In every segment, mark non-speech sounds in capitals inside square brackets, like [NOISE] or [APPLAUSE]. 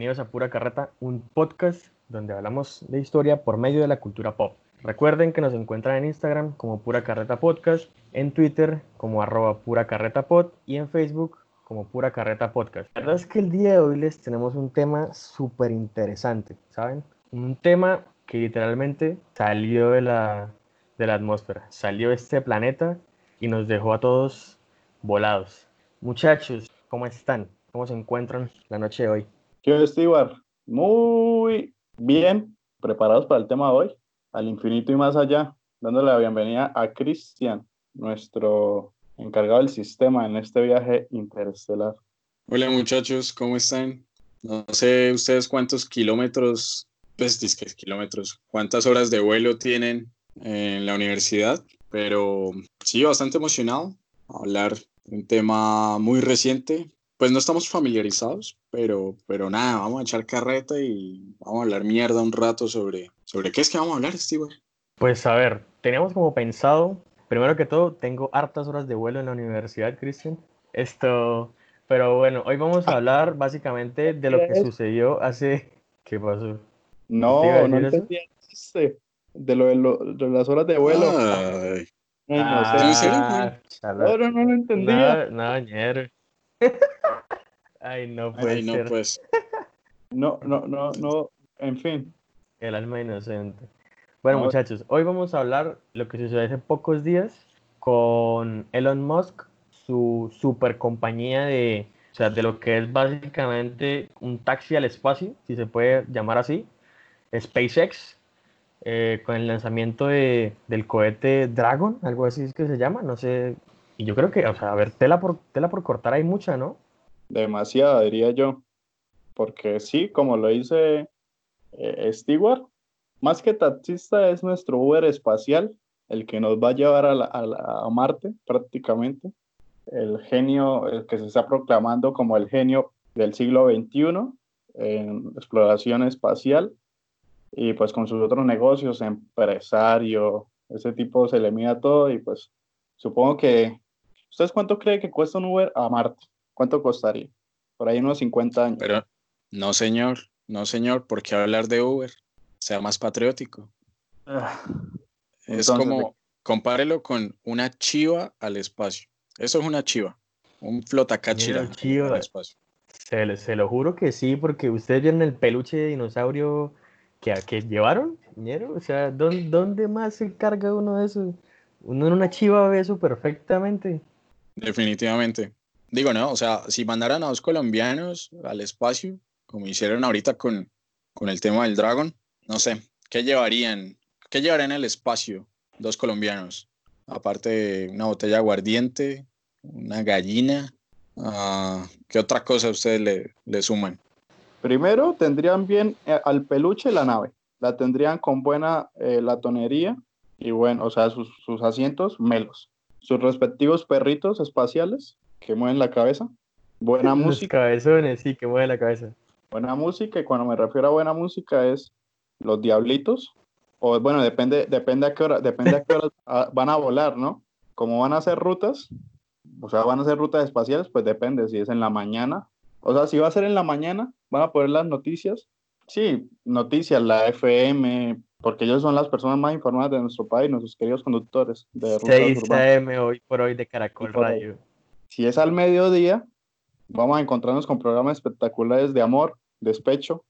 Bienvenidos a Pura Carreta, un podcast donde hablamos de historia por medio de la cultura pop. Recuerden que nos encuentran en Instagram como Pura Carreta Podcast, en Twitter como arroba Pura Carreta Pod y en Facebook como Pura Carreta Podcast. La verdad es que el día de hoy les tenemos un tema súper interesante, ¿saben? Un tema que literalmente salió de la, de la atmósfera, salió de este planeta y nos dejó a todos volados. Muchachos, ¿cómo están? ¿Cómo se encuentran la noche de hoy? ¿Qué Stewart? Muy bien, preparados para el tema de hoy, al infinito y más allá, dándole la bienvenida a Cristian, nuestro encargado del sistema en este viaje interestelar. Hola muchachos, ¿cómo están? No sé ustedes cuántos kilómetros, pues disque kilómetros, cuántas horas de vuelo tienen en la universidad, pero sí, bastante emocionado hablar de un tema muy reciente. Pues no estamos familiarizados, pero, pero nada, vamos a echar carreta y vamos a hablar mierda un rato sobre, sobre qué es que vamos a hablar, Steve. Pues a ver, teníamos como pensado Primero que todo, tengo hartas horas de vuelo en la universidad, Cristian. Esto, pero bueno, hoy vamos a hablar básicamente de lo que sucedió hace... ¿Qué pasó? No, no entendí de lo, de lo de las horas de vuelo. Ay. no, ah, no, no, no lo entendía. No, no, [LAUGHS] Ay, no puede Ay, no, ser. Pues. [LAUGHS] No, no, no, no, en fin. El alma inocente. Bueno, muchachos, hoy vamos a hablar lo que sucedió hace pocos días con Elon Musk, su super compañía de, o sea, de lo que es básicamente un taxi al espacio, si se puede llamar así, SpaceX, eh, con el lanzamiento de, del cohete Dragon, algo así es que se llama, no sé. Y yo creo que, o sea, a ver, tela por, tela por cortar hay mucha, ¿no? Demasiada, diría yo. Porque sí, como lo dice eh, Stewart, más que taxista es nuestro Uber espacial, el que nos va a llevar a, Marte prácticamente. El genio, el que se está proclamando como el genio del siglo XXI en exploración espacial y pues con sus otros negocios, empresario, ese tipo se le mira todo y pues supongo que... ¿Ustedes cuánto cree que cuesta un Uber a Marte? ¿Cuánto costaría? Por ahí unos 50 años. Pero no, señor, no, señor, ¿por qué hablar de Uber? sea más patriótico. Ah, es como, compárelo con una chiva al espacio. Eso es una chiva, un flotacáchira al espacio. Se, se, lo juro que sí, porque ustedes vieron el peluche de dinosaurio que, que llevaron, O sea, ¿dónde, ¿dónde, más se carga uno de eso? Uno en una chiva ve eso perfectamente. Definitivamente. Digo, no, o sea, si mandaran a dos colombianos al espacio, como hicieron ahorita con, con el tema del Dragon, no sé, ¿qué llevarían? ¿Qué llevarían el espacio dos colombianos? Aparte de una botella de aguardiente, una gallina, uh, ¿qué otra cosa ustedes le, le suman? Primero, tendrían bien eh, al peluche la nave. La tendrían con buena eh, latonería y bueno, o sea, sus, sus asientos melos. Sus respectivos perritos espaciales que mueven la cabeza. Buena [LAUGHS] música. Cabezones, sí, que mueven la cabeza. Buena música, y cuando me refiero a buena música es los diablitos, o bueno, depende, depende a qué hora, depende a qué hora [LAUGHS] van a volar, ¿no? Como van a hacer rutas, o sea, van a hacer rutas espaciales, pues depende si es en la mañana. O sea, si va a ser en la mañana, van a poner las noticias. Sí, noticias, la FM, porque ellos son las personas más informadas de nuestro país, nuestros queridos conductores de rutas 6 AM hoy por hoy de Caracol Radio. Si es al mediodía, vamos a encontrarnos con programas espectaculares de amor, despecho,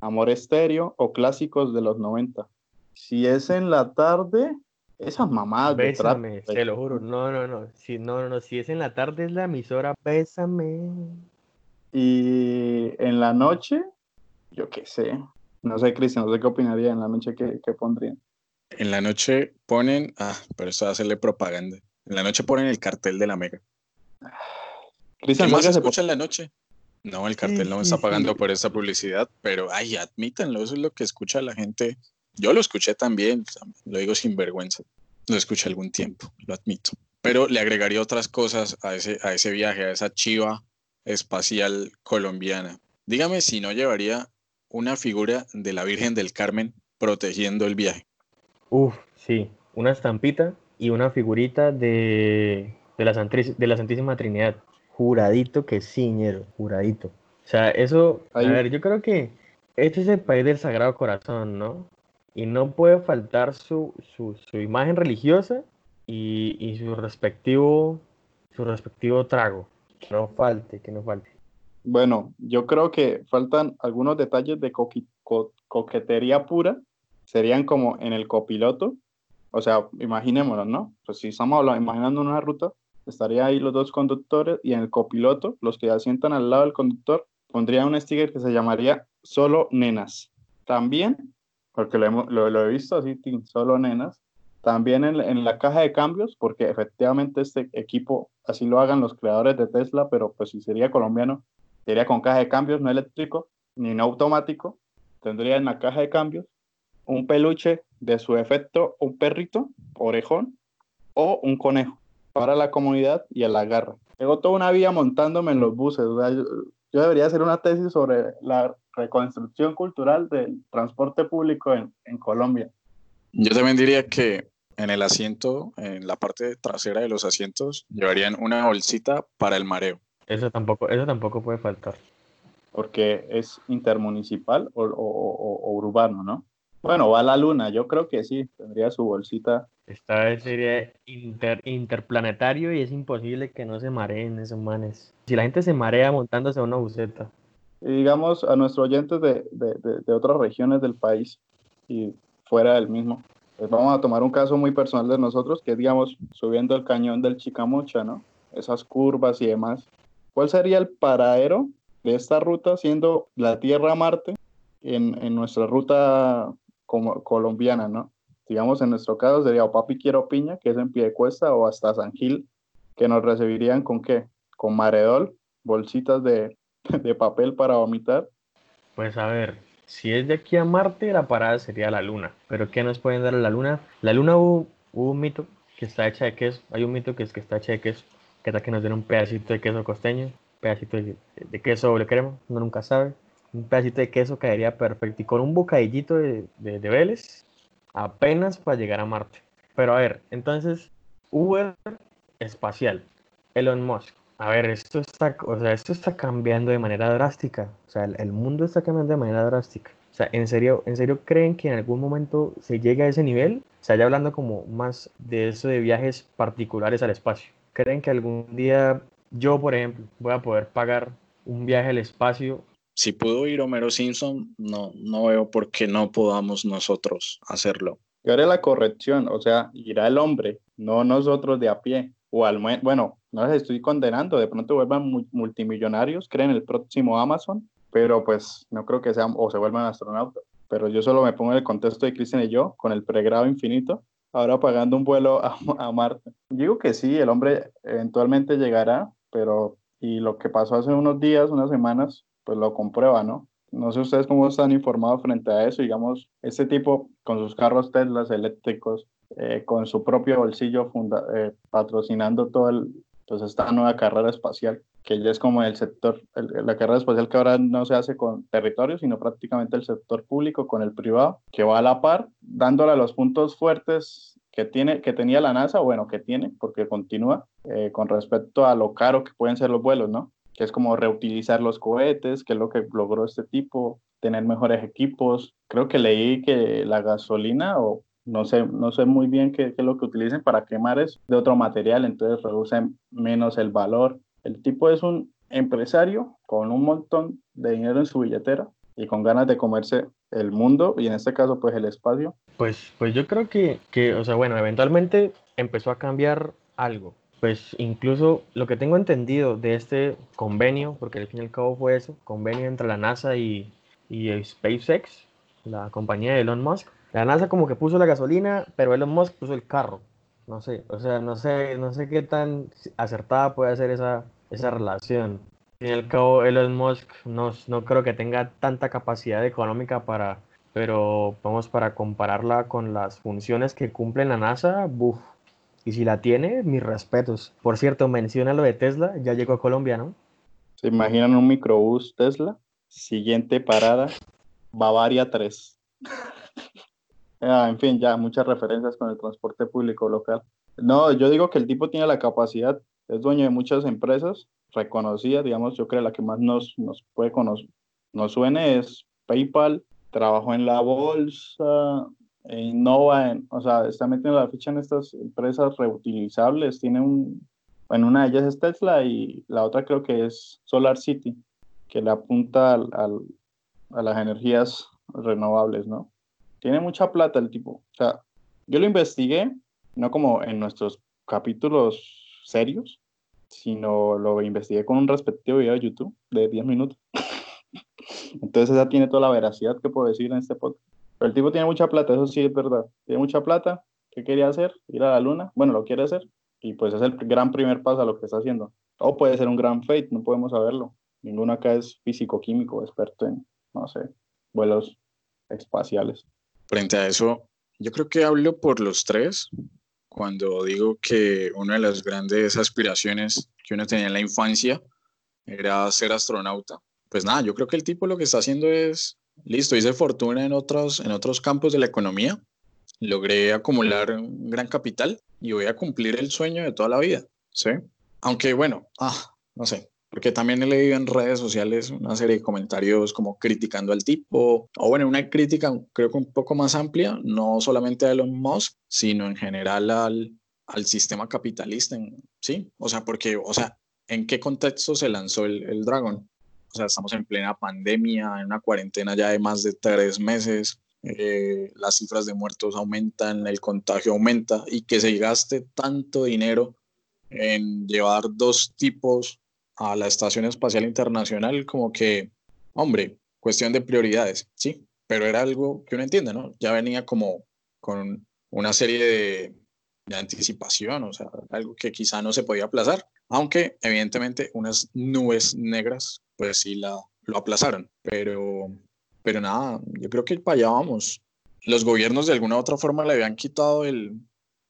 Amor Estéreo o clásicos de los 90. Si es en la tarde, esas mamadas Bésame, te lo juro. No, no, no. Si, no, no, no. Si es en la tarde, es la emisora Bésame. Y en la noche, yo qué sé. No sé, Cristian, no sé qué opinaría en la noche que, pondrían. En la noche ponen, ah, pero eso va a hacerle propaganda. En la noche ponen el cartel de la Mega. Cristian, ¿qué más se escucha en la noche? No, el cartel no me está pagando por esa publicidad, pero ay, admítanlo, eso es lo que escucha la gente. Yo lo escuché también, lo digo sin vergüenza. Lo escuché algún tiempo, lo admito. Pero le agregaría otras cosas a ese, a ese viaje, a esa chiva espacial colombiana. Dígame si no llevaría una figura de la Virgen del Carmen protegiendo el viaje. Uf, sí, una estampita y una figurita de, de, la, de la Santísima Trinidad. Juradito que sí, ñero, juradito. O sea, eso, a ver, yo creo que este es el país del Sagrado Corazón, ¿no? Y no puede faltar su, su, su imagen religiosa y, y, su respectivo su respectivo trago. Que no falte, que no falte. Bueno, yo creo que faltan algunos detalles de coquetería pura. Serían como en el copiloto. O sea, imaginémonos, ¿no? Pues si estamos imaginando una ruta, estaría ahí los dos conductores y en el copiloto, los que asientan al lado del conductor, pondría un sticker que se llamaría solo nenas. También, porque lo, he visto así, solo nenas, también en, en, la caja de cambios, porque efectivamente este equipo así lo hagan los creadores de Tesla, pero pues si sería colombiano, sería con caja de cambios, no eléctrico, ni no automático. Tendría en la caja de cambios un peluche de su efecto, un perrito, orejón, o un conejo para la comunidad y el agarre. Tengo toda una vida montándome en los buses. yo, debería hacer una tesis sobre la reconstrucción cultural del transporte público en, en Colombia. Yo también diría que en el asiento, en la parte trasera de los asientos, llevarían una bolsita para el mareo. Eso tampoco, eso tampoco puede faltar. Porque es intermunicipal o, o, urbano, ¿no? Bueno, va a la luna, yo creo que sí, tendría su bolsita. Esta vez sería inter, interplanetario y es imposible que no se mareen esos manes. Si la gente se marea montándose a una buceta. Y digamos a nuestros oyentes de, de, de, otras regiones del país y fuera del mismo, pues vamos a tomar un caso muy personal de nosotros, que es, digamos, subiendo el cañón del Chicamocha, ¿no? Esas curvas y demás. ¿Cuál sería el paradero de esta ruta siendo la Tierra-Marte en, en, nuestra ruta como, colombiana, ¿no? Digamos, en nuestro caso sería o Papi Quiero Piña, que es en pie de cuesta, o hasta San Gil, que nos recibirían con qué? Con maredol, bolsitas de, [LAUGHS] de papel para vomitar. Pues a ver, si es de aquí a Marte, la parada sería la Luna. Pero ¿qué nos pueden dar a la Luna? La Luna hubo, un mito que está hecha de queso. Hay un mito que es que está hecha de queso. Que tal que nos den un pedacito de queso costeño, pedacito de, queso doble crema, uno nunca sabe. Un pedacito de queso caería perfecto. Y con un bocadillito de, de, de Vélez, apenas para llegar a Marte. Pero a ver, entonces, Uber espacial, Elon Musk. A ver, esto está, o sea, esto está cambiando de manera drástica. O sea, el, mundo está cambiando de manera drástica. O sea, ¿en serio, ¿en serio creen que en algún momento se llegue a ese nivel? O sea, hablando como más de eso de viajes particulares al espacio. ¿Creen que algún día yo, por ejemplo, voy a poder pagar un viaje al espacio? Si pudo ir Homero Simpson, no, no veo por qué no podamos nosotros hacerlo. Yo haré la corrección, o sea, irá el hombre, no nosotros de a pie o al bueno, no les estoy condenando, de pronto vuelvan multimillonarios, creen el próximo Amazon, pero pues no creo que sean o se vuelvan astronautas. Pero yo solo me pongo en el contexto de Cristian y yo, con el pregrado infinito, ahora pagando un vuelo a, [LAUGHS] a Marte. Digo que sí, el hombre eventualmente llegará, pero y lo que pasó hace unos días, unas semanas, pues lo comprueba, ¿no? No sé ustedes cómo están informados frente a eso, digamos, este tipo con sus carros Teslas eléctricos, eh, con su propio bolsillo eh, patrocinando todo el, pues esta nueva carrera espacial, que ya es como el sector, la carrera espacial que ahora no se hace con territorios, sino prácticamente el sector público con el privado, que va a la par, dándole los puntos fuertes que, tiene, que tenía la NASA, bueno, que tiene, porque continúa, eh, con respecto a lo caro que pueden ser los vuelos, ¿no? Que es como reutilizar los cohetes, que es lo que logró este tipo, tener mejores equipos. Creo que leí que la gasolina o no sé, no sé muy bien qué, es lo que utilicen para quemar es de otro material, entonces reducen menos el valor. El tipo es un empresario con un montón de dinero en su billetera y con ganas de comerse el mundo y en este caso pues el espacio. Pues, pues yo creo que, que, o sea, bueno, eventualmente empezó a cambiar algo. Pues incluso lo que tengo entendido de este convenio, porque al fin y al cabo fue eso, convenio entre la NASA y, y SpaceX, la compañía de Elon Musk, la NASA como que puso la gasolina, pero Elon Musk puso el carro. No sé, o sea, no sé, no sé qué tan acertada puede ser esa, esa relación. Al fin y al cabo, Elon Musk no, no creo que tenga tanta capacidad económica para, pero vamos para compararla con las funciones que cumple la NASA, buf. Y si la tiene, mis respetos. Por cierto, menciona lo de Tesla, ya llegó a Colombia, ¿no? ¿Se imaginan un microbús Tesla? Siguiente parada, Bavaria 3. [LAUGHS] Ah, en fin, ya muchas referencias con el transporte público local. No, yo digo que el tipo tiene la capacidad, es dueño de muchas empresas reconocidas, digamos, yo creo la que más nos, nos puede nos suene es PayPal, trabajó en la bolsa, e innova, en, o sea, está metiendo la ficha en estas empresas reutilizables, tiene un, en una de ellas es Tesla y la otra creo que es Solar City, que le apunta al, a las energías renovables, ¿no? Tiene mucha plata el tipo, o sea, yo lo investigué, no como en nuestros capítulos serios, sino lo investigué con un respectivo video de YouTube de 10 minutos. [LAUGHS] Entonces esa tiene toda la veracidad que puedo decir en este podcast. El tipo tiene mucha plata, eso sí es verdad. Tiene mucha plata. ¿Qué quería hacer? Ir a la luna. Bueno, lo quiere hacer. Y pues es el gran primer paso a lo que está haciendo. O puede ser un gran fate, no podemos saberlo. Ninguno acá es físico-químico, experto en, no sé, vuelos espaciales. Frente a eso, yo creo que hablo por los tres cuando digo que una de las grandes aspiraciones que uno tenía en la infancia era ser astronauta. Pues nada, yo creo que el tipo lo que está haciendo es, listo, hice fortuna en otros, en otros campos de la economía, logré acumular un gran capital y voy a cumplir el sueño de toda la vida, ¿sí? Aunque bueno, ah, no sé, porque también he leído en redes sociales una serie de comentarios como criticando al tipo, o bueno, una crítica creo que un poco más amplia, no solamente a Elon Musk, sino en general al, al sistema capitalista, ¿sí? O sea, porque, o sea, ¿en qué contexto se lanzó el, el Dragon? O sea, estamos en plena pandemia, en una cuarentena ya de más de tres meses, eh, las cifras de muertos aumentan, el contagio aumenta y que se gaste tanto dinero en llevar dos tipos a la Estación Espacial Internacional, como que, hombre, cuestión de prioridades, sí, pero era algo que uno entiende, ¿no? Ya venía como con una serie de, de anticipación, o sea, algo que quizá no se podía aplazar, aunque evidentemente unas nubes negras, pues sí la, lo aplazaron, pero, pero nada, yo creo que para allá vamos. Los gobiernos de alguna u otra forma le habían quitado el,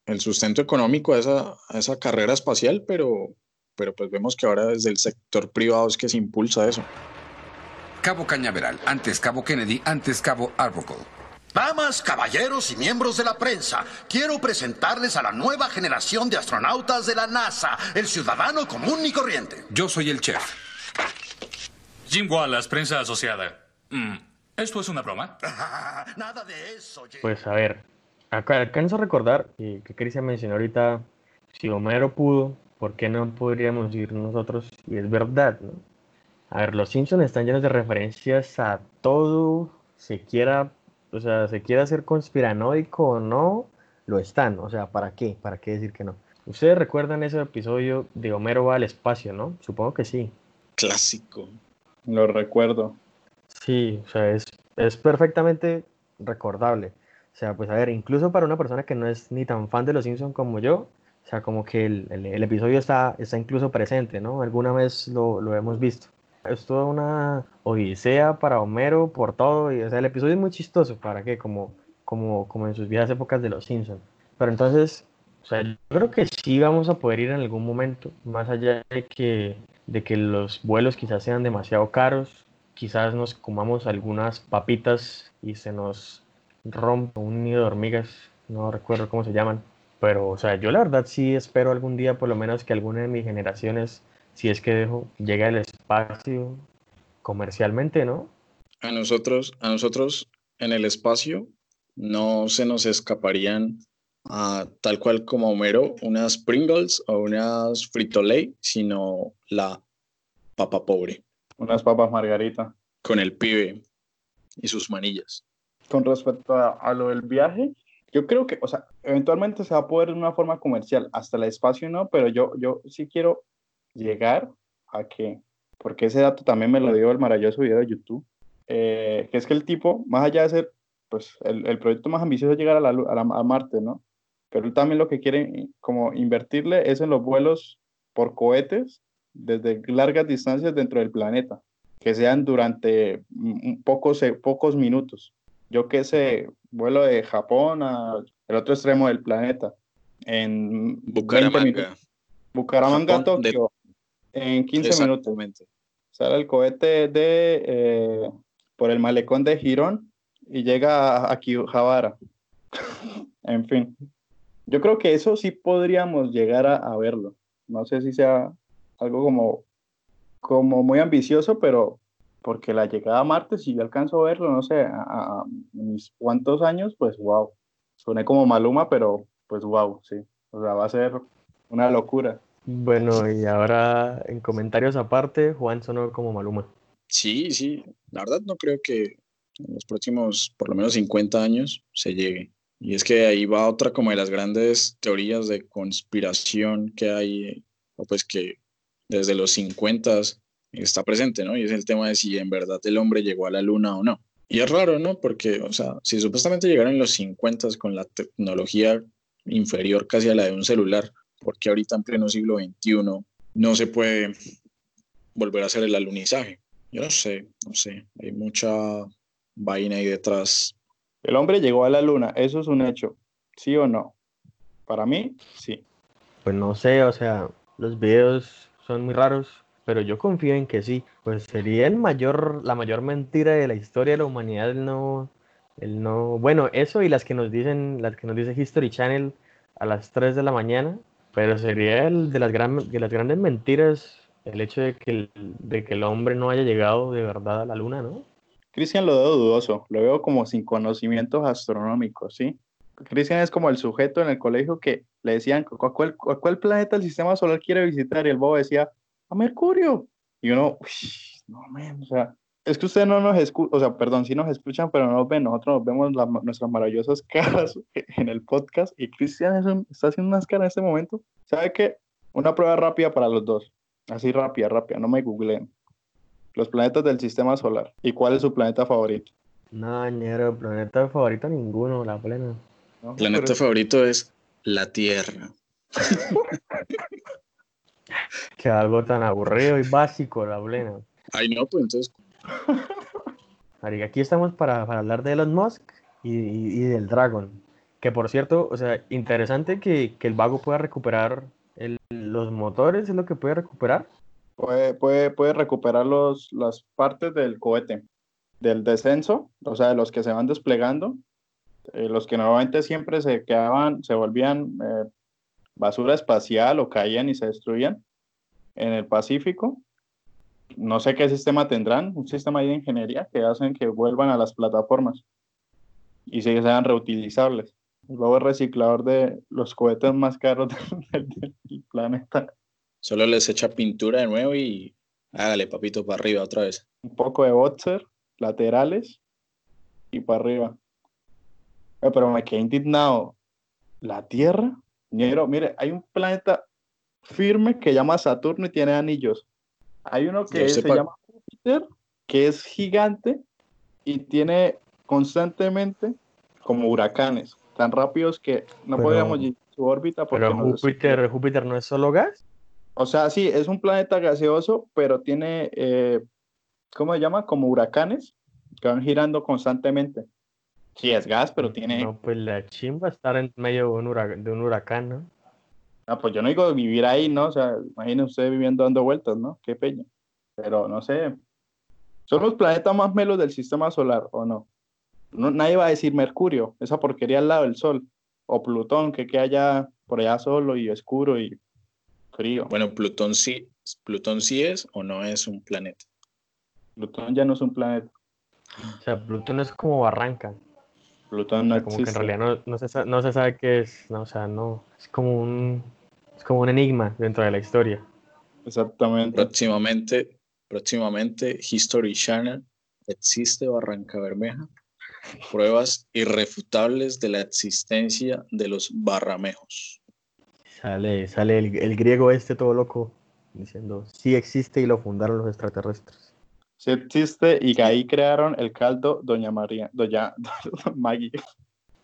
el sustento económico a esa, a esa carrera espacial, pero, pero pues vemos que ahora desde el sector privado es que se impulsa eso. Cabo Cañaveral, antes Cabo Kennedy, antes Cabo Arbuckle. Damas, caballeros y miembros de la prensa, quiero presentarles a la nueva generación de astronautas de la NASA, el ciudadano común y corriente. Yo soy el chef. Jim Wallace, prensa asociada. Mm, ¿Esto es una broma? [LAUGHS] Nada de eso, Jim. Pues a ver, acá alcanzo a recordar que, que Cristian mencionó ahorita, si Homero pudo, ¿por qué no podríamos ir nosotros? Y es verdad, ¿no? A ver, los Simpsons están llenos de referencias a todo, se quiera, o sea, se quiera hacer conspiranoico o no, lo están, o sea, ¿para qué? ¿Para qué decir que no? Ustedes recuerdan ese episodio de Homero va al espacio, ¿no? Supongo que sí. Clásico. Lo recuerdo. Sí, o sea, es, es perfectamente recordable. O sea, pues a ver, incluso para una persona que no es ni tan fan de los Simpsons como yo, o sea, como que el, el, episodio está, está incluso presente, ¿no? Alguna vez lo, lo, hemos visto. Es toda una odisea para Homero por todo. Y, o sea, el episodio es muy chistoso. ¿Para qué? Como, como, como en sus viejas épocas de Los Simpsons. Pero entonces, o sea, yo creo que sí vamos a poder ir en algún momento. Más allá de que, de que los vuelos quizás sean demasiado caros. Quizás nos comamos algunas papitas y se nos rompa un nido de hormigas. No recuerdo cómo se llaman pero, o sea, yo la verdad sí espero algún día, por lo menos, que alguna de mis generaciones, si es que dejo, llegue al espacio comercialmente, ¿no? A nosotros, a nosotros en el espacio no se nos escaparían tal cual como Homero unas Pringles o unas Frito-Lay, sino la papa pobre. Unas papas margarita. Con el pibe y sus manillas. Con respecto a, a lo del viaje, yo creo que, o sea, eventualmente se va a poder de una forma comercial, hasta el espacio no, pero yo, yo sí quiero llegar a que, porque ese dato también me lo dio el maravilloso video de YouTube, eh, que es que el tipo, más allá de ser, pues el, el proyecto más ambicioso es llegar a, la, a, la, a Marte, ¿no? Pero él también lo que quiere como invertirle es en los vuelos por cohetes desde largas distancias dentro del planeta, que sean durante pocos, pocos minutos. Yo qué sé, vuelo de Japón al otro extremo del planeta. En Bucaramanga. Bucaramanga, Japón Tokio. De... En 15 minutos. Sale el cohete de eh, por el malecón de Girón y llega a Akihabara. [LAUGHS] en fin. Yo creo que eso sí podríamos llegar a, a, verlo. No sé si sea algo como como muy ambicioso, pero porque la llegada a Marte, si yo alcanzo a verlo, no sé, a, mis cuantos años, pues wow. Suene como Maluma, pero pues wow, sí. O sea, va a ser una locura. Bueno, y ahora en comentarios aparte, Juan sonó como Maluma. Sí, sí, la verdad no creo que en los próximos por lo menos 50 años se llegue. Y es que ahí va otra como de las grandes teorías de conspiración que hay, o pues que desde los 50 está presente, ¿no? Y es el tema de si en verdad el hombre llegó a la luna o no. Y es raro, ¿no? Porque, o sea, si supuestamente llegaron en los 50 con la tecnología inferior casi a la de un celular, porque ahorita en pleno siglo XXI no se puede volver a hacer el alunizaje? Yo no sé, no sé, hay mucha vaina ahí detrás. El hombre llegó a la luna, eso es un hecho, ¿sí o no? Para mí, sí. Pues no sé, o sea, los videos son muy raros, pero yo confío en que sí. Pues sería el mayor, la mayor mentira de la historia de la humanidad el no, el no, bueno, eso y las que nos dicen, las que nos dice History Channel a las 3 de la mañana, pero sería el de las, gran, de las grandes mentiras el hecho de que el, de que el hombre no haya llegado de verdad a la luna, ¿no? Cristian lo veo dudoso, lo veo como sin conocimientos astronómicos, ¿sí? Cristian es como el sujeto en el colegio que le decían, ¿a cuál, cuál planeta del sistema solar quiere visitar? Y el bobo decía, a Mercurio. Y uno, no, man, o sea, es que ustedes no nos escuchan, o sea, perdón, sí nos escuchan, pero no nos ven, nosotros nos vemos nuestras maravillosas [LAUGHS] caras en el podcast y Cristian está haciendo unas caras en este momento. ¿Sabe qué? Una prueba rápida para los dos, así rápida, rápida, no me googleen. Los planetas del sistema solar. ¿Y cuál es su planeta favorito? No, ñero, planeta favorito ninguno, la plena. planeta favorito es la Tierra. [LAUGHS] que algo tan aburrido y básico, la plena. Ay, no, pues entonces. aquí estamos para, hablar de Elon Musk y, del Dragon. Que por cierto, o sea, interesante que, el vago pueda recuperar los motores, es lo que puede recuperar. Puede, puede, puede recuperar los, las partes del cohete, del descenso, o sea, de los que se van desplegando, eh, los que normalmente siempre se quedaban, se volvían eh, basura espacial o caían y se destruían en el Pacífico. No sé qué sistema tendrán, un sistema de ingeniería que hacen que vuelvan a las plataformas y sean reutilizables. Luego el reciclador de los cohetes más caros [LAUGHS] del, planeta. Solo les echa pintura de nuevo y hágale papito para arriba otra vez. Un poco de boxer, laterales y para arriba. Eh, pero me quedé indignado. ¿La Tierra? mire, hay un planeta firme que llama Saturno y tiene anillos. Hay uno que se llama Júpiter, que es gigante y tiene constantemente como huracanes, tan rápidos que no podríamos ir su órbita. Porque pero Júpiter, Júpiter no es solo gas. O sea, sí, es un planeta gaseoso, pero tiene, eh, ¿cómo se llama? Como huracanes que van girando constantemente. Sí, es gas, pero tiene... No, pues la chimba estar en medio de un, huracán, de un huracán, ¿no? Ah, pues yo no digo vivir ahí, ¿no? O sea, imagínense usted viviendo dando vueltas, ¿no? Qué peña. Pero no sé. ¿Son los planetas más melos del sistema solar o no? no? Nadie va a decir Mercurio, esa porquería al lado del Sol. O Plutón, que queda allá por allá solo y oscuro y frío. Bueno, Plutón sí, Plutón sí es o no es un planeta. Plutón ya no es un planeta. O sea, Plutón es como Barranca. Plutón no como que en realidad no, se, sabe qué es, no, o sea, no, es como un, es como un enigma dentro de la historia. Exactamente. Próximamente, próximamente History Channel existe Barranca Bermeja. Pruebas irrefutables de la existencia de los barramejos. Sale, sale el, el griego este todo loco diciendo sí existe y lo fundaron los extraterrestres sí existe y que ahí crearon el caldo Doña María, Doña, [LAUGHS] Maggie.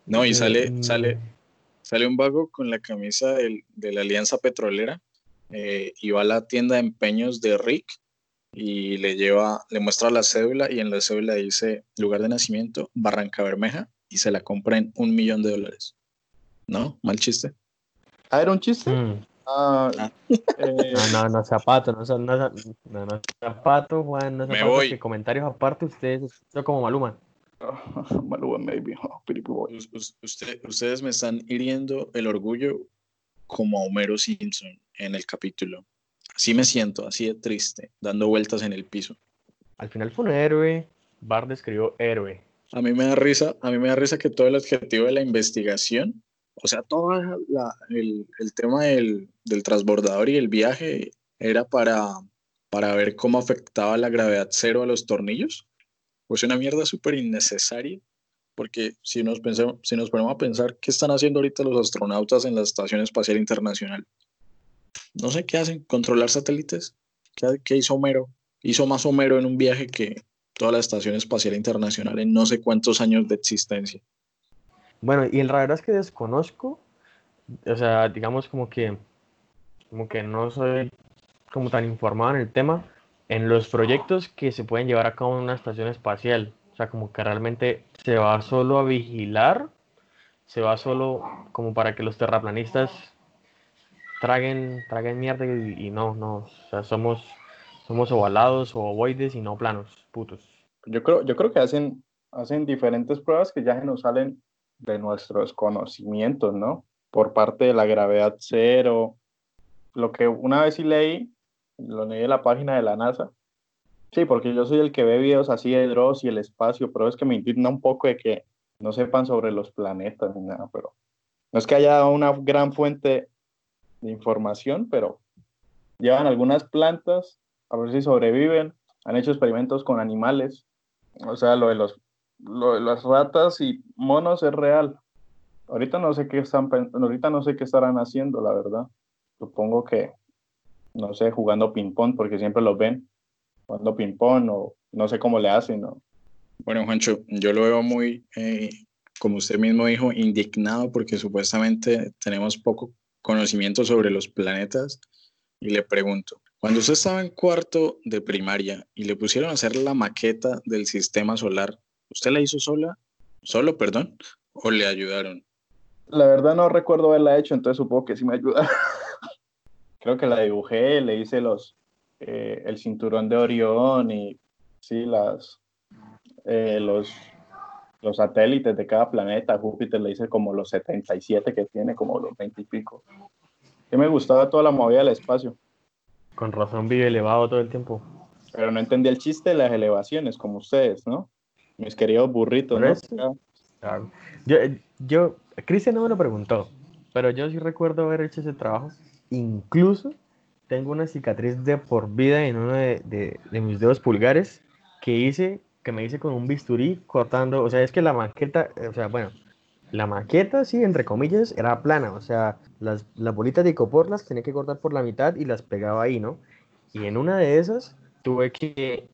No, y sale, mm. sale, sale un vago con la camisa de la Alianza Petrolera eh, y va a la tienda de empeños de Rick y le lleva, le muestra la cédula y en la cédula dice lugar de nacimiento, Barranca Bermeja, y se la compra en un millón de dólares. ¿No? Mal chiste. Ah, era un chiste. Mm. Ah, ah. Eh, [LAUGHS] no, no, no, zapato, no, no, no, no, zapato, Juan, no zapato, voy. Que comentarios aparte, ustedes son como Maluma. Maluma, maybe. Oh, usted, ustedes me están hiriendo el orgullo como a Homero Simpson en el capítulo. Así me siento, así de triste, dando vueltas en el piso. Al final fue un héroe. Bard escribió héroe. A mí me da risa, a mí me da risa que todo el objetivo de la investigación, o sea, todo el, tema del, transbordador y el viaje era para, ver cómo afectaba la gravedad cero a los tornillos. Pues una mierda súper innecesaria, porque si nos, pensamos, si nos ponemos a pensar qué están haciendo ahorita los astronautas en la Estación Espacial Internacional, no sé qué hacen, controlar satélites. ¿Qué, hizo Homero? Hizo más Homero en un viaje que toda la Estación Espacial Internacional en no sé cuántos años de existencia. Bueno, y la verdad es que desconozco, o sea, digamos como que, como que no soy como tan informado en el tema, en los proyectos que se pueden llevar a cabo en una estación espacial. O sea, como que realmente se va solo a vigilar, se va solo como para que los terraplanistas traguen, traguen mierda y, no, no, o sea, somos, somos ovalados o ovoides y no planos, putos. Yo creo, yo creo que hacen, hacen diferentes pruebas que ya se nos salen de nuestros conocimientos, ¿no? Por parte de la gravedad cero. Lo que una vez sí leí, lo leí en la página de la NASA. Sí, porque yo soy el que ve videos así de Dross y el espacio, pero es que me indigna un poco de que no sepan sobre los planetas ni nada, pero no es que haya una gran fuente de información, pero llevan algunas plantas a ver si sobreviven, han hecho experimentos con animales, o sea, lo de, los, lo de las ratas y monos es real. Ahorita no sé qué están, ahorita no sé qué estarán haciendo, la verdad. Supongo que, no sé, jugando ping-pong, porque siempre los ven jugando ping-pong o no sé cómo le hacen, ¿no? Bueno, Juancho, yo lo veo muy, eh, como usted mismo dijo, indignado porque supuestamente tenemos poco conocimiento sobre los planetas y le pregunto, cuando usted estaba en cuarto de primaria y le pusieron a hacer la maqueta del sistema solar, ¿usted la hizo sola? ¿Solo, perdón? ¿O le ayudaron? La verdad no recuerdo haberla hecho, entonces supongo que sí me ayudaron. [LAUGHS] Creo que la dibujé, le hice los, eh, el cinturón de Orión y sí, las, eh, los los satélites de cada planeta. Júpiter le hice como los 77 que tiene, como los 20 y pico. Que me gustaba toda la movida del espacio. Con razón vive elevado todo el tiempo. Pero no entendía el chiste de las elevaciones, como ustedes, ¿no? Mis queridos burritos, ¿no? Yo, yo, Cristian no me lo preguntó, pero yo sí recuerdo haber hecho ese trabajo. Incluso tengo una cicatriz de por vida en uno de, de mis dedos pulgares que hice que me hice con un bisturí cortando, o sea, es que la maqueta, o sea, bueno, la maqueta, sí, entre comillas, era plana, o sea, las, las bolitas de icopor las tenía que cortar por la mitad y las pegaba ahí, ¿no? Y en una de esas tuve que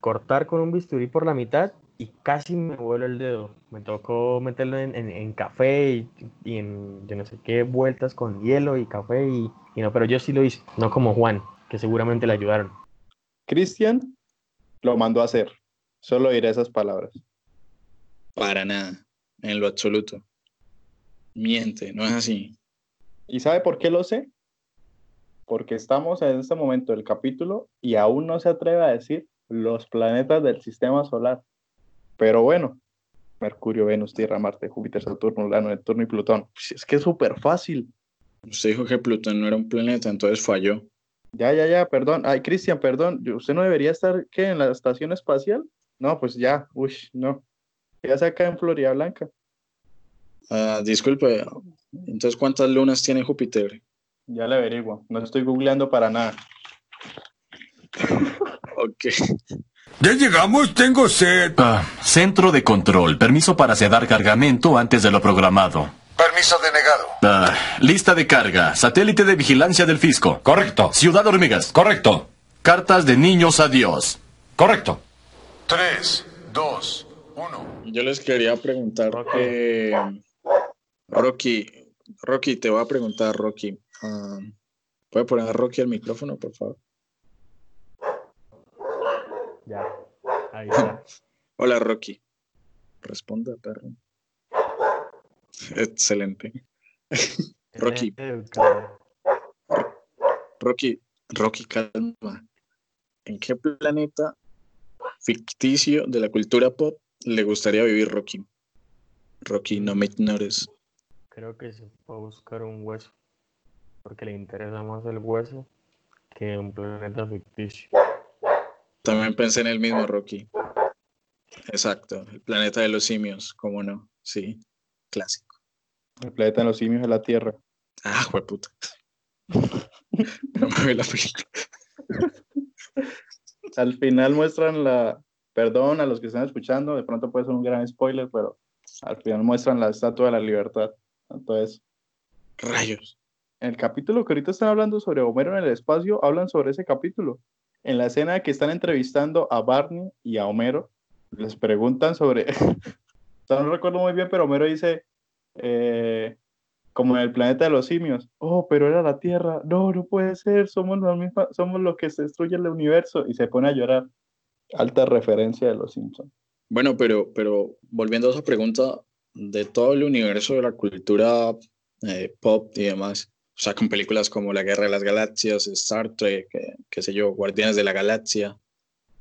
cortar con un bisturí por la mitad y casi me vuelo el dedo. Me tocó meterlo en, en, café y, y, en yo no sé qué vueltas con hielo y café y, y no, pero yo sí lo hice, no como Juan, que seguramente le ayudaron. Cristian lo mandó a hacer. Solo diré esas palabras. Para nada, en lo absoluto. Miente, no es así. ¿Y sabe por qué lo sé? Porque estamos en este momento del capítulo y aún no se atreve a decir los planetas del sistema solar. Pero bueno, Mercurio, Venus, Tierra, Marte, Júpiter, Saturno, Urano, Neptuno y Plutón. Pues es que es súper fácil. Usted dijo que Plutón no era un planeta, entonces falló. Ya, ya, ya, perdón. Ay, Cristian, perdón. ¿Usted no debería estar, ¿qué, en la estación espacial? No, pues ya, uy, no. Ya se acá en Florida Blanca. Ah, disculpe, entonces, ¿cuántas lunas tiene Júpiter? Ya le averiguo, no estoy googleando para nada. [LAUGHS] ok. Ya llegamos, tengo sed. Ah, centro de control, permiso para sedar cargamento antes de lo programado. Permiso denegado. Ah, lista de carga, satélite de vigilancia del fisco. Correcto. Ciudad Hormigas. Correcto. Cartas de niños a Dios. Correcto. 3, 2, 1. Yo les quería preguntar, eh, Rocky, Rocky, te voy a preguntar, Rocky. Uh, ¿Puede poner a Rocky el micrófono, por favor? Ya, ahí está. [LAUGHS] Hola, Rocky. Responda, perro. Excelente. [LAUGHS] Rocky. Rocky, Rocky, calma. ¿En qué planeta ficticio de la cultura pop le gustaría vivir Rocky? Rocky, no me ignores. Creo que se puede buscar un hueso, porque le interesa más el hueso que un planeta ficticio. También pensé en el mismo Rocky. Exacto, el planeta de los simios, ¿cómo no? Sí, clásico. El planeta de los simios es la Tierra. Ah, puta. no [LAUGHS] me ve la película. Al final muestran la, perdón a los que están escuchando, de pronto puede ser un gran spoiler, pero al final muestran la estatua de la libertad. Entonces, rayos. En el capítulo que ahorita están hablando sobre Homero en el espacio, hablan sobre ese capítulo. En la escena que están entrevistando a Barney y a Homero, les preguntan sobre, [LAUGHS] no recuerdo muy bien, pero Homero dice, eh, como en el planeta de los simios, oh, pero era la Tierra, no, no puede ser, somos los mismos, somos los que se destruye el universo, y se pone a llorar. Alta referencia de los Simpsons. Bueno, pero, pero volviendo a esa pregunta, de todo el universo de la cultura eh, pop y demás, o sea, con películas como La Guerra de las Galaxias, Star Trek, eh, qué sé yo, Guardianes de la Galaxia,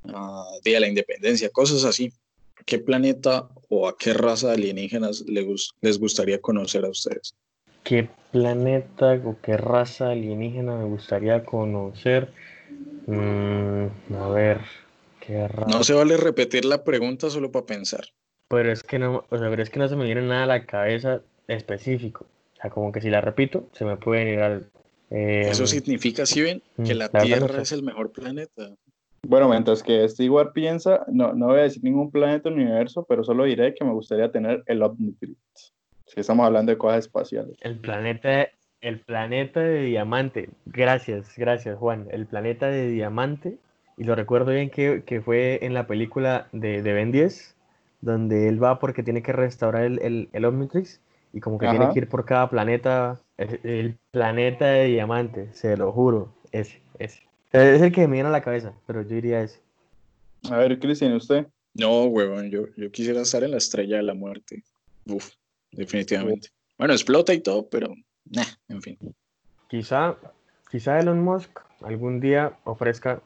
uh, Día de la Independencia, cosas así. ¿Qué planeta o a qué raza alienígenas les, gustaría conocer a ustedes? ¿Qué planeta o qué raza alienígena me gustaría conocer? Mm, a ver, qué No se vale repetir la pregunta solo para pensar. Pero es que no, o sea, pero es que no se me viene nada a la cabeza específico. O sea, como que si la repito, se me puede ir al. Eso em, significa, si ven, que mm, la, Tierra es el mejor planeta. Bueno, mientras que Stewart piensa, no, no voy a decir ningún planeta el universo, pero solo diré que me gustaría tener el Omnitrix. Si estamos hablando de cosas espaciales. El planeta, el planeta de diamante. Gracias, gracias, Juan. El planeta de diamante. Y lo recuerdo bien que, que fue en la película de, de, Ben 10, donde él va porque tiene que restaurar el, el, el Omnitrix y como que tiene que ir por cada planeta. El, el planeta de diamante, se lo juro. Ese, ese. Es el que me viene a la cabeza, pero yo diría ese. A ver, Cristian, ¿usted? No, huevón, yo, yo quisiera estar en la estrella de la muerte. Uf, definitivamente. Bueno, explota y todo, pero, nah, en fin. Quizá, quizá Elon Musk algún día ofrezca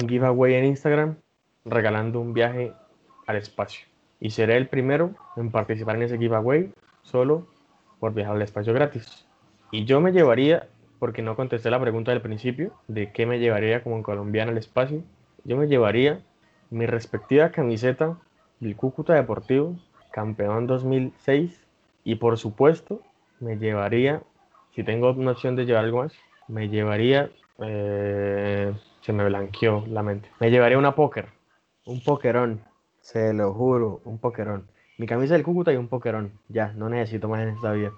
un giveaway en Instagram regalando un viaje al espacio. Y seré el primero en participar en ese giveaway solo por viajar al espacio gratis. Y yo me llevaría porque no contesté la pregunta del principio de qué me llevaría como colombiano al espacio. Yo me llevaría mi respectiva camiseta del Cúcuta Deportivo, campeón 2006, y por supuesto me llevaría, si tengo una opción de llevar algo más, me llevaría, eh, se me blanqueó la mente, me llevaría una póker, un pokerón, se lo juro, un pokerón. Mi camisa del Cúcuta y un pokerón, ya, no necesito más en esta vida.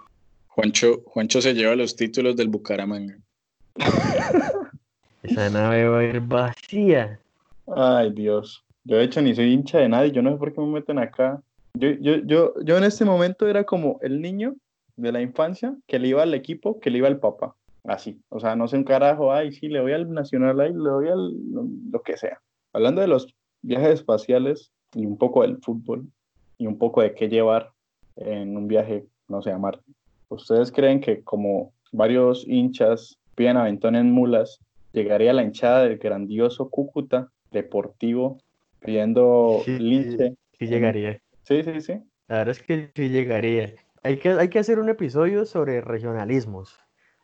Juancho, Juancho se lleva los títulos del Bucaramanga. [LAUGHS] Esa nave va a ir vacía. Ay, Dios. Yo, de hecho, ni soy hincha de nadie. Yo no sé por qué me meten acá. Yo, yo, yo, yo en este momento era como el niño de la infancia que le iba al equipo, que le iba al papá. Así. O sea, no sé un carajo. Ay, sí, le voy al Nacional, ay, le voy al lo que sea. Hablando de los viajes espaciales y un poco del fútbol y un poco de qué llevar en un viaje, no sé, a Marte. ¿Ustedes creen que como varios hinchas piden aventón en mulas, llegaría la hinchada del grandioso Cúcuta Deportivo pidiendo lince? Sí, llegaría. Sí, sí, sí. La verdad es que sí llegaría. Hay que, hay que hacer un episodio sobre regionalismos,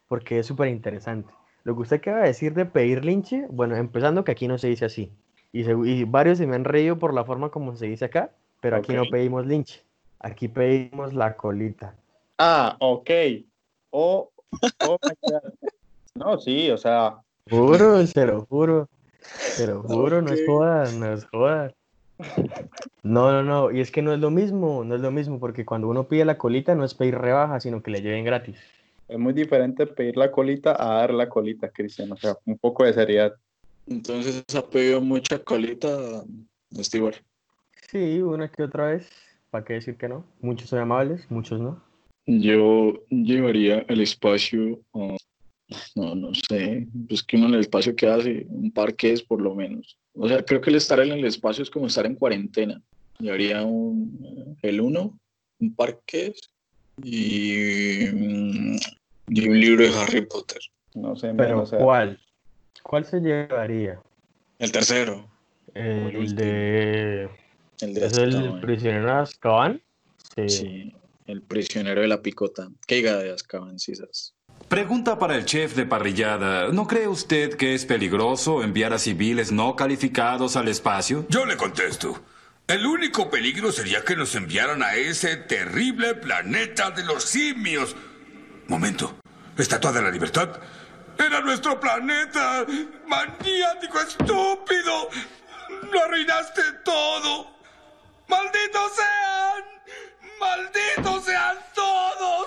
porque es súper interesante. Lo que usted acaba de decir de pedir linche, bueno, empezando que aquí no se dice así. Y, y varios se me han reído por la forma como se dice acá, pero aquí no pedimos linche. Aquí pedimos la colita. Ah, ok. O, [LAUGHS] no, sí, o sea. Juro, se lo juro. Se lo juro, no es joda, no es joda. No, no, no, y es que no es lo mismo, no es lo mismo, porque cuando uno pide la colita no es pedir rebaja, sino que le lleven gratis. Es muy diferente pedir la colita a dar la colita, Cristian, o sea, un poco de seriedad. Entonces, ¿ha pedido mucha colita, Stewart? Sí, una que otra vez, ¿para qué decir que no? Muchos son amables, muchos no. Yo llevaría el espacio, no, no sé, pues que uno en el espacio que hace, un parque es por lo menos. O sea, creo que el estar en el espacio es como estar en cuarentena. Llevaría un, el uno, un parque y, mm, y un libro de Harry Potter. No sé, pero ¿cuál? ¿Cuál se llevaría? El tercero. El, de... El de ¿Es el prisionero de Azkaban? Sí. sí. El prisionero de la picota. ¿Qué diga de Azkaban, Cisas? Pregunta para el chef de parrillada. ¿No cree usted que es peligroso enviar a civiles no calificados al espacio? Yo le contesto. El único peligro sería que nos enviaran a ese terrible planeta de los simios. Momento. Estatua de la Libertad. Era nuestro planeta. Maniático estúpido. Lo arruinaste todo. ¡Malditos sean! ¡Malditos sean todos!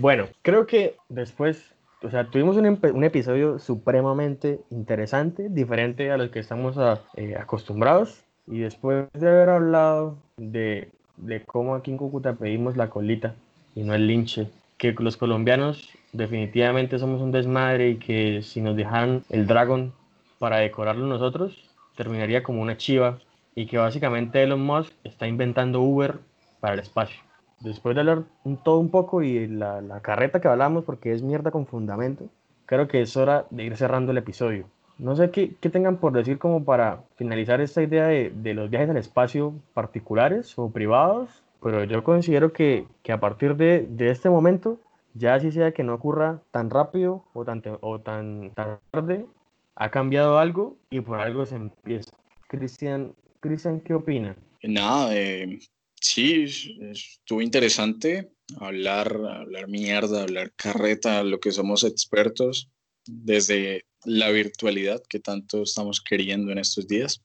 Bueno, creo que después, o sea, tuvimos un, episodio supremamente interesante, diferente a los que estamos eh, acostumbrados. Y después de haber hablado de, de cómo aquí en Cúcuta pedimos la colita y no el linche, que los colombianos definitivamente somos un desmadre y que si nos dejan el dragón para decorarlo nosotros, terminaría como una chiva y que básicamente Elon Musk está inventando Uber para el espacio. Después de hablar todo un poco y la, la carreta que hablamos, porque es mierda con fundamento, creo que es hora de ir cerrando el episodio. No sé qué, qué tengan por decir como para finalizar esta idea de, de, los viajes al espacio particulares o privados, pero yo considero que, que a partir de, de, este momento, ya así sea que no ocurra tan rápido o tan, o tan, tan tarde, ha cambiado algo y por algo se empieza. Cristian, Cristian, ¿qué opina? Nada, eh, sí, estuvo interesante hablar, hablar mierda, hablar carreta, lo que somos expertos desde la virtualidad que tanto estamos queriendo en estos días.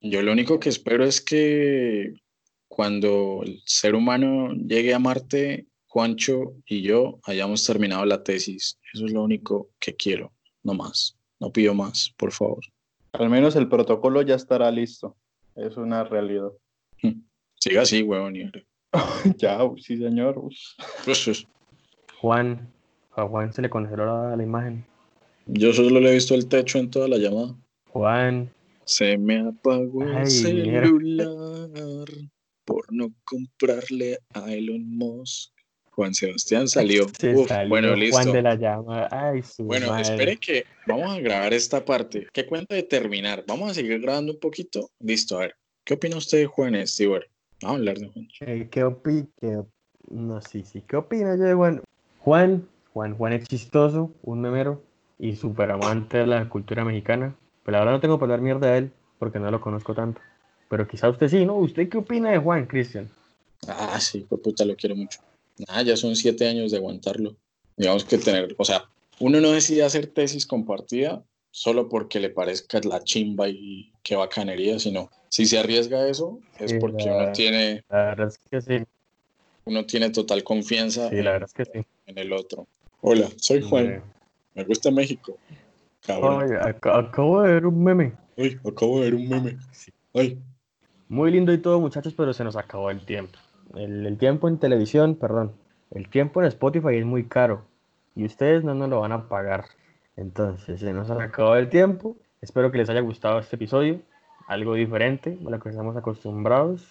Yo lo único que espero es que cuando el ser humano llegue a Marte, Juancho y yo hayamos terminado la tesis. Eso es lo único que quiero, no más. No pido más, por favor. Al menos el protocolo ya estará listo. Es una realidad. Siga así, huevón. [LAUGHS] ya, sí, señor. Pues, Juan, a Juan se le congeló la, la imagen. Yo solo le he visto el techo en toda la llamada. Juan. Se me apagó el celular por no comprarle a Elon Musk. Juan Sebastián salió. Uf, salió bueno, listo. Juan de la llama. Ay, su Bueno, madre. espere que vamos a grabar esta parte. ¿Qué cuenta de terminar? Vamos a seguir grabando un poquito. Listo, a ver. ¿Qué opina usted de Juan Stewart? Vamos a hablar de Juan. Eh, ¿Qué opina? No, sí, sí. ¿Qué opina yo de Juan? Juan, Juan, Juan es chistoso, un memero y súper amante de la cultura mexicana. Pero ahora no tengo para hablar mierda de él porque no lo conozco tanto. Pero quizá usted sí, ¿no? ¿Usted qué opina de Juan, Cristian? Ah, sí, pues puta, lo quiero mucho. Ah, ya son siete años de aguantarlo. Digamos que tener, o sea, uno no decide hacer tesis compartida solo porque le parezca la chimba y qué bacanería, sino si se arriesga eso es Sí, porque la- uno tiene, La verdad es que sí. uno tiene total confianza Sí, en, la verdad es que sí. en el otro. Hola, soy Juan, me gusta México. Cabrón. Ay, ac- acabo de ver un meme. Ay, acabo de ver un meme. Ay, Muy lindo y todo, muchachos, pero se nos acabó el tiempo. El, el tiempo en televisión, perdón. El tiempo en Spotify es muy caro. Y ustedes no nos lo van a pagar. Entonces, se nos acabó el tiempo. Espero que les haya gustado este episodio. Algo diferente a lo que estamos acostumbrados.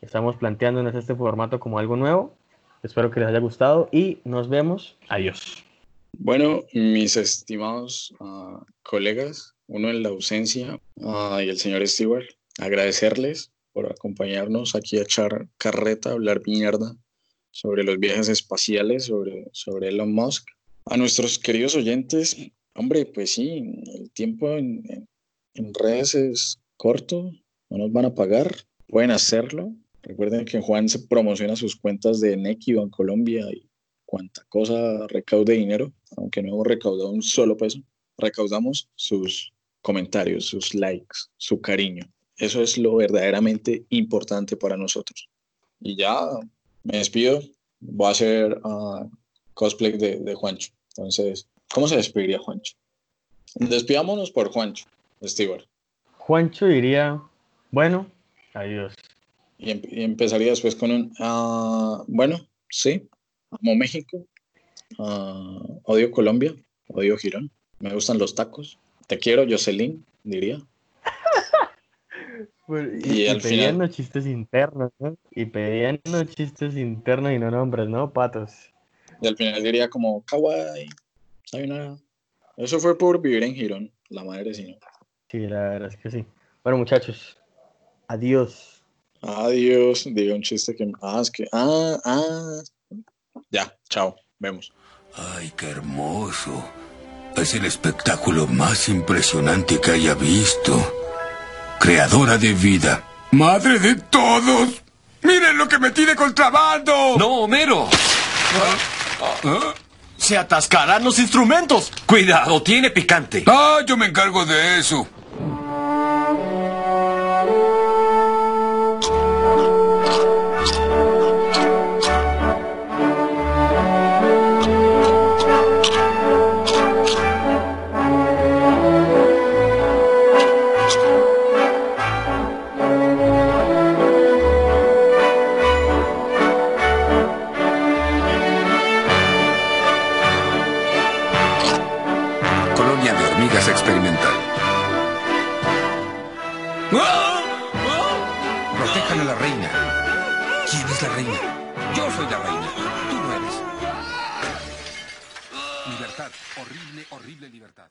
Estamos planteándonos este formato como algo nuevo. Espero que les haya gustado y nos vemos. Adiós. Bueno, mis estimados ah, colegas, uno en la ausencia ah, y el señor Stewart, agradecerles por acompañarnos aquí a echar carreta, a hablar mierda sobre los viajes espaciales, sobre, sobre Elon Musk. A nuestros queridos oyentes, hombre, pues sí, el tiempo en, en- en redes es corto, no nos van a pagar, pueden hacerlo. Recuerden que Juan se promociona sus cuentas de Nequi Colombia y cuanta cosa recaude dinero, aunque no hemos recaudado un solo peso, recaudamos sus comentarios, sus likes, su cariño. Eso es lo verdaderamente importante para nosotros. Y ya me despido. Voy a hacer ah, cosplay de, de Juancho. Entonces, ¿cómo se despediría Juancho? Despidámonos por Juancho, Stewart. Juancho diría, bueno, adiós. Y, em- y empezaría después con un, ah, bueno, sí, amo México, ah, odio Colombia, odio Girón, me gustan los tacos, te quiero, Jocelyn, diría. [LAUGHS] Pues, Y y, pedían final- los chistes internos, ¿no? Y pedían los chistes internos y no nombres, ¿no? Patos. Y al final diría como, kawaii, sayonara. Eso fue por vivir en Girón, la madre sí. Sí, la verdad es que sí. Bueno, muchachos, adiós. Adiós, diga un chiste que... Ah, es que... Ah, ah. Ya, chao, vemos. Ay, qué hermoso. Es el espectáculo más impresionante que haya visto. Creadora de vida. Madre de todos. Miren lo que me tiene contrabando. No, Homero. Se atascarán los instrumentos. Cuidado, tiene picante. Ah, yo me encargo de eso. delle libertà.